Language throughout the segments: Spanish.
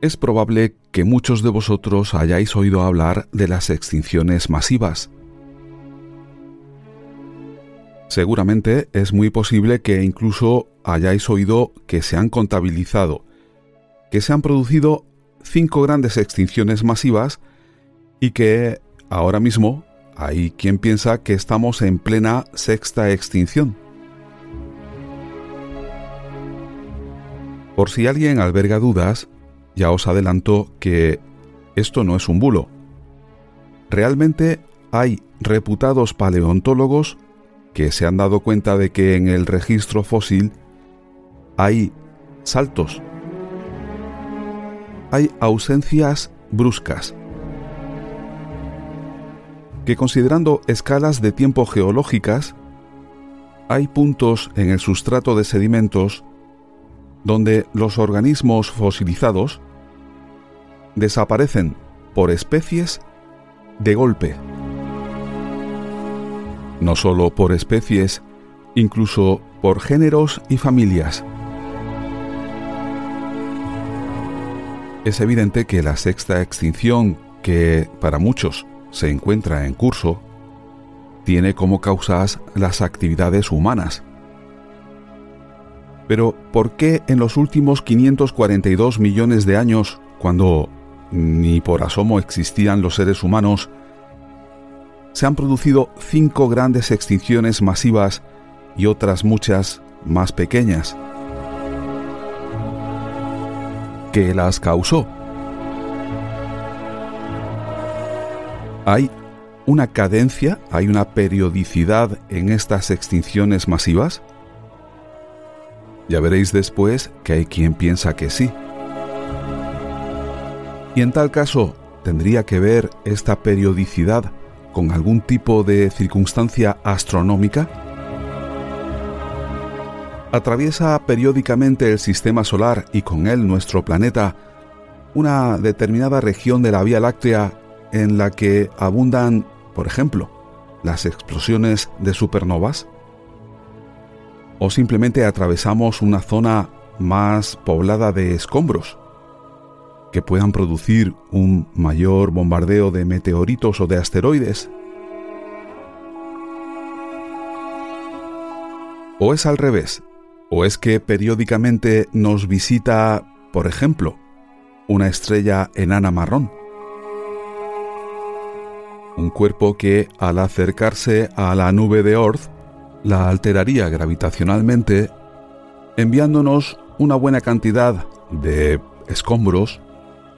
Es probable que muchos de vosotros hayáis oído hablar de las extinciones masivas. Seguramente es muy posible que incluso hayáis oído que se han contabilizado, que se han producido cinco grandes extinciones masivas y que ahora mismo hay quien piensa que estamos en plena sexta extinción. Por si alguien alberga dudas, ya os adelanto que esto no es un bulo. Realmente hay reputados paleontólogos que se han dado cuenta de que en el registro fósil hay saltos, hay ausencias bruscas, que considerando escalas de tiempo geológicas, hay puntos en el sustrato de sedimentos donde los organismos fosilizados desaparecen por especies de golpe. No solo por especies, incluso por géneros y familias. Es evidente que la sexta extinción, que para muchos se encuentra en curso, tiene como causas las actividades humanas. Pero, ¿por qué en los últimos 542 millones de años, cuando ni por asomo existían los seres humanos, se han producido cinco grandes extinciones masivas y otras muchas más pequeñas? ¿Qué las causó? ¿Hay una cadencia, hay una periodicidad en estas extinciones masivas? Ya veréis después que hay quien piensa que sí. Y en tal caso, ¿tendría que ver esta periodicidad con algún tipo de circunstancia astronómica? Atraviesa periódicamente el sistema solar y con él nuestro planeta una determinada región de la Vía Láctea en la que abundan, por ejemplo, las explosiones de supernovas? ¿O simplemente atravesamos una zona más poblada de escombros que puedan producir un mayor bombardeo de meteoritos o de asteroides? ¿O es al revés? ¿O es que periódicamente nos visita, por ejemplo, una estrella enana marrón? Un cuerpo que, al acercarse a la nube de Oort, la alteraría gravitacionalmente, enviándonos una buena cantidad de escombros,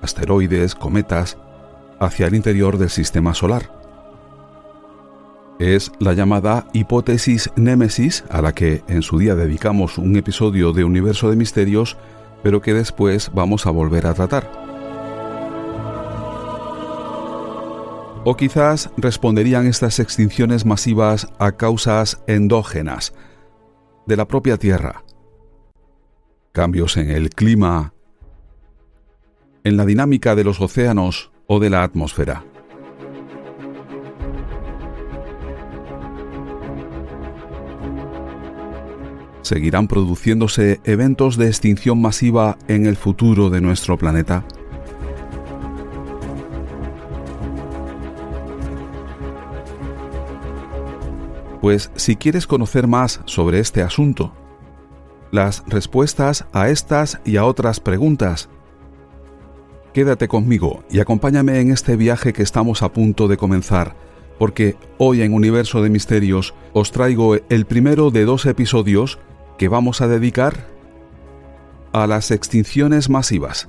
asteroides, cometas, hacia el interior del sistema solar. Es la llamada hipótesis Némesis, a la que en su día dedicamos un episodio de Universo de Misterios, pero que después vamos a volver a tratar. O quizás responderían estas extinciones masivas a causas endógenas de la propia Tierra. Cambios en el clima, en la dinámica de los océanos o de la atmósfera. ¿Seguirán produciéndose eventos de extinción masiva en el futuro de nuestro planeta? Pues si quieres conocer más sobre este asunto, las respuestas a estas y a otras preguntas, quédate conmigo y acompáñame en este viaje que estamos a punto de comenzar, porque hoy en Universo de Misterios os traigo el primero de dos episodios que vamos a dedicar a las extinciones masivas.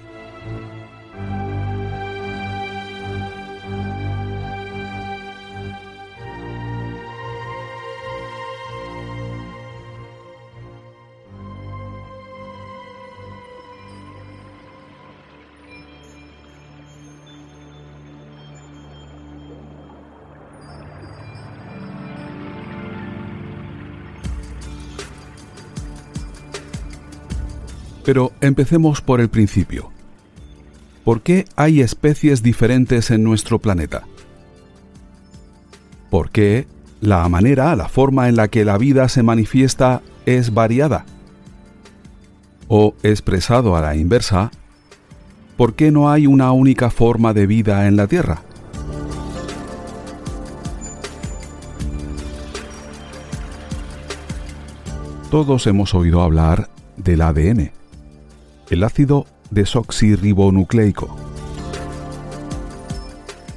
Pero empecemos por el principio. ¿Por qué hay especies diferentes en nuestro planeta? ¿Por qué la manera, la forma en la que la vida se manifiesta es variada? O expresado a la inversa, ¿por qué no hay una única forma de vida en la Tierra? Todos hemos oído hablar del ADN el ácido desoxirribonucleico.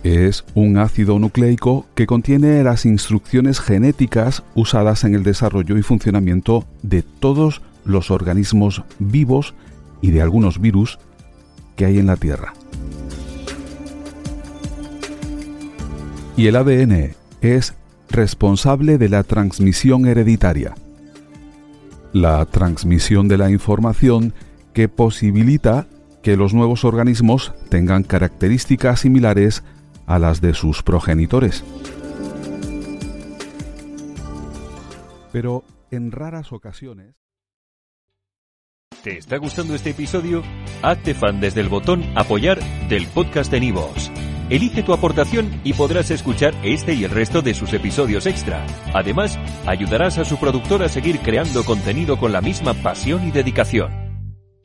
Es un ácido nucleico que contiene las instrucciones genéticas usadas en el desarrollo y funcionamiento de todos los organismos vivos y de algunos virus que hay en la Tierra. Y el ADN es responsable de la transmisión hereditaria. La transmisión de la información que posibilita que los nuevos organismos tengan características similares a las de sus progenitores. Pero en raras ocasiones... ¿Te está gustando este episodio? Hazte fan desde el botón apoyar del podcast de Nivos. Elige tu aportación y podrás escuchar este y el resto de sus episodios extra. Además, ayudarás a su productor a seguir creando contenido con la misma pasión y dedicación.